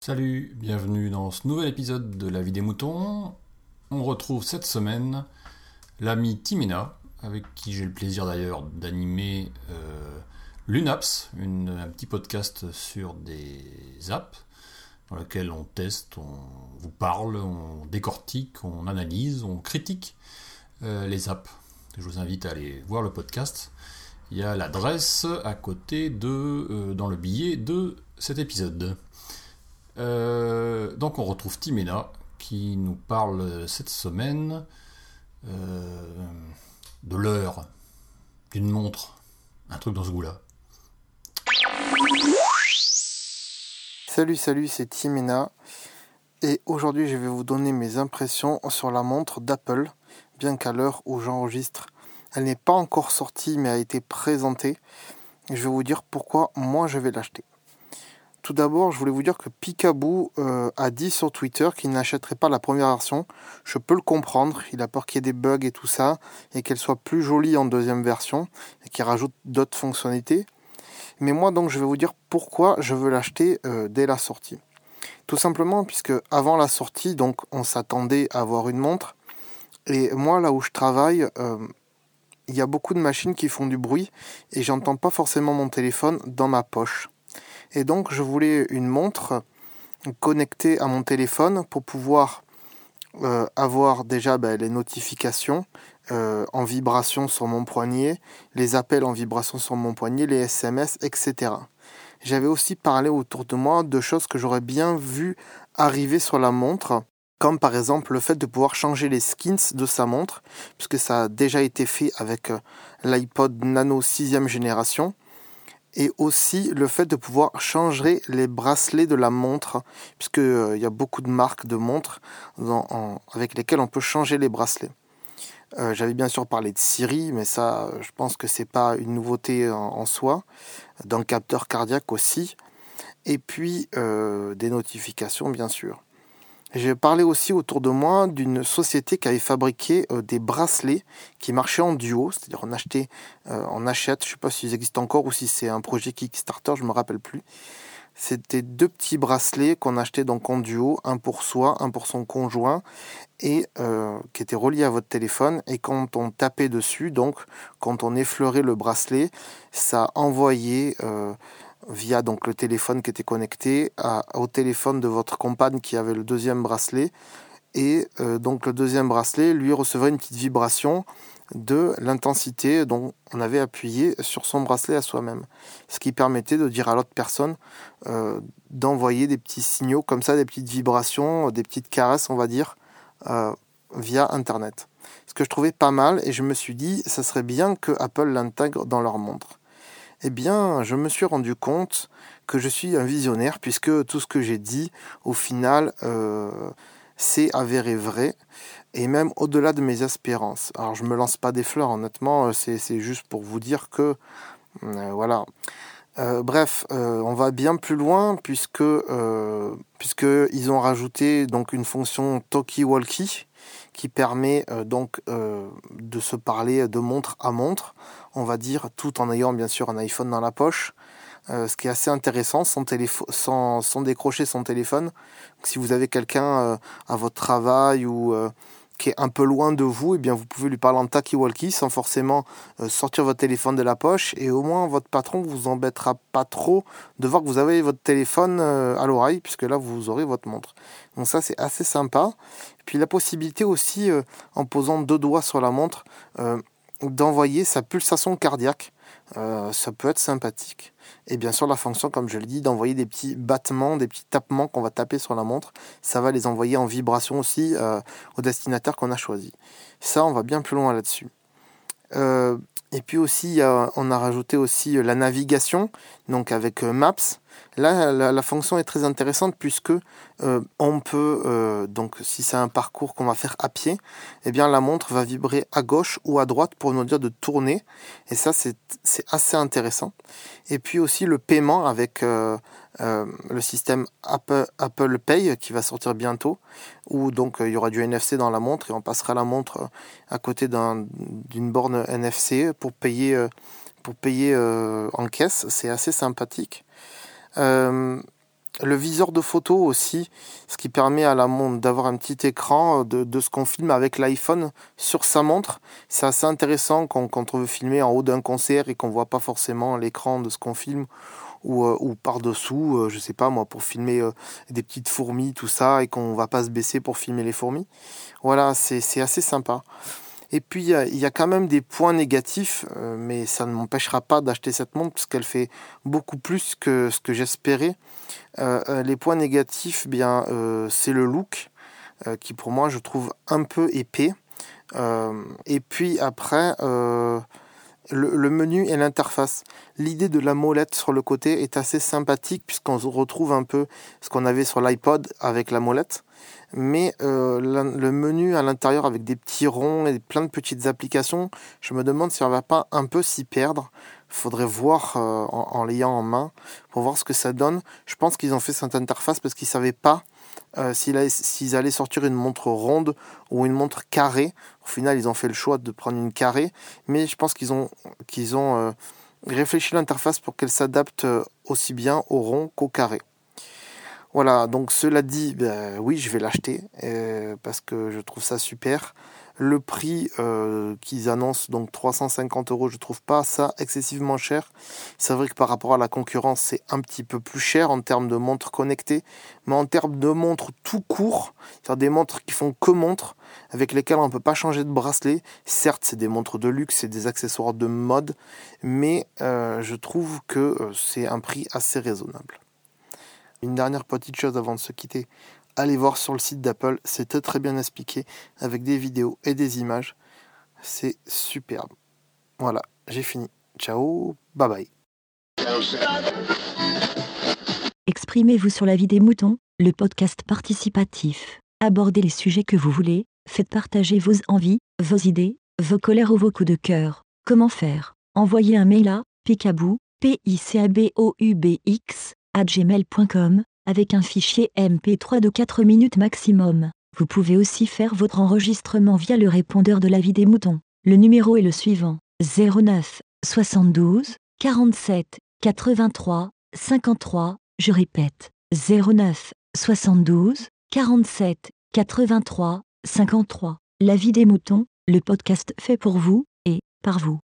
Salut, bienvenue dans ce nouvel épisode de La vie des moutons. On retrouve cette semaine l'ami Timina, avec qui j'ai le plaisir d'ailleurs d'animer euh, l'UNAPS, un petit podcast sur des apps dans lequel on teste, on vous parle, on décortique, on analyse, on critique euh, les apps. Je vous invite à aller voir le podcast. Il y a l'adresse à côté de, euh, dans le billet de cet épisode. Euh, donc on retrouve Timena qui nous parle cette semaine euh, de l'heure, d'une montre, un truc dans ce goût-là. Salut, salut, c'est Timena. Et aujourd'hui, je vais vous donner mes impressions sur la montre d'Apple, bien qu'à l'heure où j'enregistre, elle n'est pas encore sortie, mais a été présentée. Je vais vous dire pourquoi moi je vais l'acheter. Tout d'abord, je voulais vous dire que Picaboo euh, a dit sur Twitter qu'il n'achèterait pas la première version. Je peux le comprendre, il a peur qu'il y ait des bugs et tout ça, et qu'elle soit plus jolie en deuxième version, et qu'il rajoute d'autres fonctionnalités. Mais moi, donc, je vais vous dire pourquoi je veux l'acheter euh, dès la sortie. Tout simplement puisque avant la sortie, donc, on s'attendait à avoir une montre. Et moi, là où je travaille, euh, il y a beaucoup de machines qui font du bruit et j'entends pas forcément mon téléphone dans ma poche. Et donc je voulais une montre connectée à mon téléphone pour pouvoir euh, avoir déjà ben, les notifications euh, en vibration sur mon poignet, les appels en vibration sur mon poignet, les SMS, etc. J'avais aussi parlé autour de moi de choses que j'aurais bien vu arriver sur la montre, comme par exemple le fait de pouvoir changer les skins de sa montre, puisque ça a déjà été fait avec euh, l'iPod Nano 6ème génération et aussi le fait de pouvoir changer les bracelets de la montre, puisque euh, il y a beaucoup de marques de montres avec lesquelles on peut changer les bracelets. Euh, j'avais bien sûr parlé de Siri, mais ça, je pense que c'est pas une nouveauté en, soi. Dans le capteur cardiaque aussi, et puis des notifications bien sûr. J'ai parlé aussi autour de moi d'une société qui avait fabriqué euh, des bracelets qui marchaient en duo, c'est-à-dire on achetait, euh, on achète, je sais pas s'ils existent encore ou si c'est un projet Kickstarter, je me rappelle plus. C'était deux petits bracelets qu'on achetait donc en duo, un pour soi, un pour son conjoint, et euh, qui étaient reliés à votre téléphone. Et quand on tapait dessus, donc quand on effleurait le bracelet, ça envoyait via donc le téléphone qui était connecté au téléphone de votre compagne qui avait le deuxième bracelet. Et euh, donc le deuxième bracelet lui recevait une petite vibration de l'intensité dont on avait appuyé sur son bracelet à soi-même. Ce qui permettait de dire à l'autre personne euh, d'envoyer des petits signaux comme ça, des petites vibrations, des petites caresses, on va dire, euh, via Internet. Ce que je trouvais pas mal et je me suis dit, ça serait bien que Apple l'intègre dans leur montre. Eh bien, je me suis rendu compte que je suis un visionnaire puisque tout ce que j'ai dit, au final, euh, c'est avéré vrai et même au-delà de mes espérances. Alors, je me lance pas des fleurs, honnêtement, euh, c'est juste pour vous dire que, euh, voilà. bref, on va bien plus loin puisque, puisque ils ont rajouté donc une fonction talkie-walkie qui permet donc de se parler de montre à montre on va dire, tout en ayant bien sûr un iPhone dans la poche. Euh, ce qui est assez intéressant, sans, décrocher son téléphone. si vous avez quelqu'un euh, à votre travail ou euh, qui est un peu loin de vous, eh bien vous pouvez lui parler en talkie-walkie sans forcément sortir votre téléphone de la poche. Et au moins, votre patron vous embêtera pas trop de voir que vous avez votre téléphone à l'oreille, puisque là, vous aurez votre montre. Donc ça, c'est assez sympa. puis la possibilité aussi, en posant deux doigts sur la montre, d'envoyer sa pulsation cardiaque. Euh, ça peut être sympathique. Et bien sûr, la fonction, comme je le dis, d'envoyer des petits battements, des petits tapements qu'on va taper sur la montre, ça va les envoyer en vibration aussi euh, au destinataire qu'on a choisi. Ça, on va bien plus loin là-dessus. Euh, et puis aussi, on a rajouté aussi la navigation, donc avec Maps. Là, la, fonction est très intéressante puisque euh, on peut, euh, donc si c'est un parcours qu'on va faire à pied, eh bien la montre va vibrer à gauche ou à droite pour nous dire de tourner. Et ça, c'est assez intéressant. Et puis aussi le paiement avec, euh, le système Apple, Pay qui va sortir bientôt, où donc il y aura du NFC dans la montre et on passera la montre à côté d'une borne NFC pour payer, pour payer en caisse. C'est assez sympathique. Le viseur de photo aussi, ce qui permet à la montre d'avoir un petit écran de, ce qu'on filme avec l'iPhone sur sa montre. C'est assez intéressant quand, quand, on veut filmer en haut d'un concert et qu'on voit pas forcément l'écran de ce qu'on filme ou, euh, ou par-dessous, euh, je sais pas moi, pour filmer euh, des petites fourmis, tout ça, et qu'on va pas se baisser pour filmer les fourmis. Voilà, c'est assez sympa. Et puis, il y, a quand même des points négatifs, mais ça ne m'empêchera pas d'acheter cette montre parce qu'elle fait beaucoup plus que ce que j'espérais. Les points négatifs, bien, c'est le look, qui pour moi, je trouve un peu épais. et puis après, le, menu et l'interface. L'idée de la molette sur le côté est assez sympathique puisqu'on retrouve un peu ce qu'on avait sur l'iPod avec la molette. Mais euh, le menu à l'intérieur avec des petits ronds et plein de petites applications, je me demande si on va pas un peu s'y perdre. Faudrait voir euh, en, en l'ayant en main pour voir ce que ça donne. Je pense qu'ils ont fait cette interface parce qu'ils savaient pas euh, s'ils allaient sortir une montre ronde ou une montre carrée. Au final, ils ont fait le choix de prendre une carrée, mais je pense qu'ils ont, euh, réfléchi l'interface pour qu'elle s'adapte euh, aussi bien au rond qu'au carré. Voilà, donc cela dit, ben, oui, je vais l'acheter parce que je trouve ça super. Le prix euh, qu'ils annoncent, donc 350 euros, je trouve pas ça excessivement cher. C'est vrai que par rapport à la concurrence, c'est un petit peu plus cher en termes de montres connectées, mais en termes de montres tout court, c'est-à-dire des montres qui font que montres, avec lesquelles on ne peut pas changer de bracelet. Certes, c'est des montres de luxe, c'est des accessoires de mode, mais euh, je trouve que euh, c'est un prix assez raisonnable. Une dernière petite chose avant de se quitter allez voir sur le site d'Apple, c'est très bien expliqué avec des vidéos et des images. C'est superbe. Voilà, j'ai fini. Ciao, bye bye. Exprimez-vous sur la vie des moutons, le podcast participatif. Abordez les sujets que vous voulez, faites partager vos envies, vos idées, vos colères ou vos coups de cœur. Comment faire? Envoyez un mail à picabou, p i c a b o u b x à gmail.com avec un fichier MP3 de 4 minutes maximum. Vous pouvez aussi faire votre enregistrement via le répondeur de la vie des moutons. Le numéro est le suivant 09 72 47 83 53. Je répète 09 72 47 83 53. La vie des moutons, le podcast fait pour vous et par vous.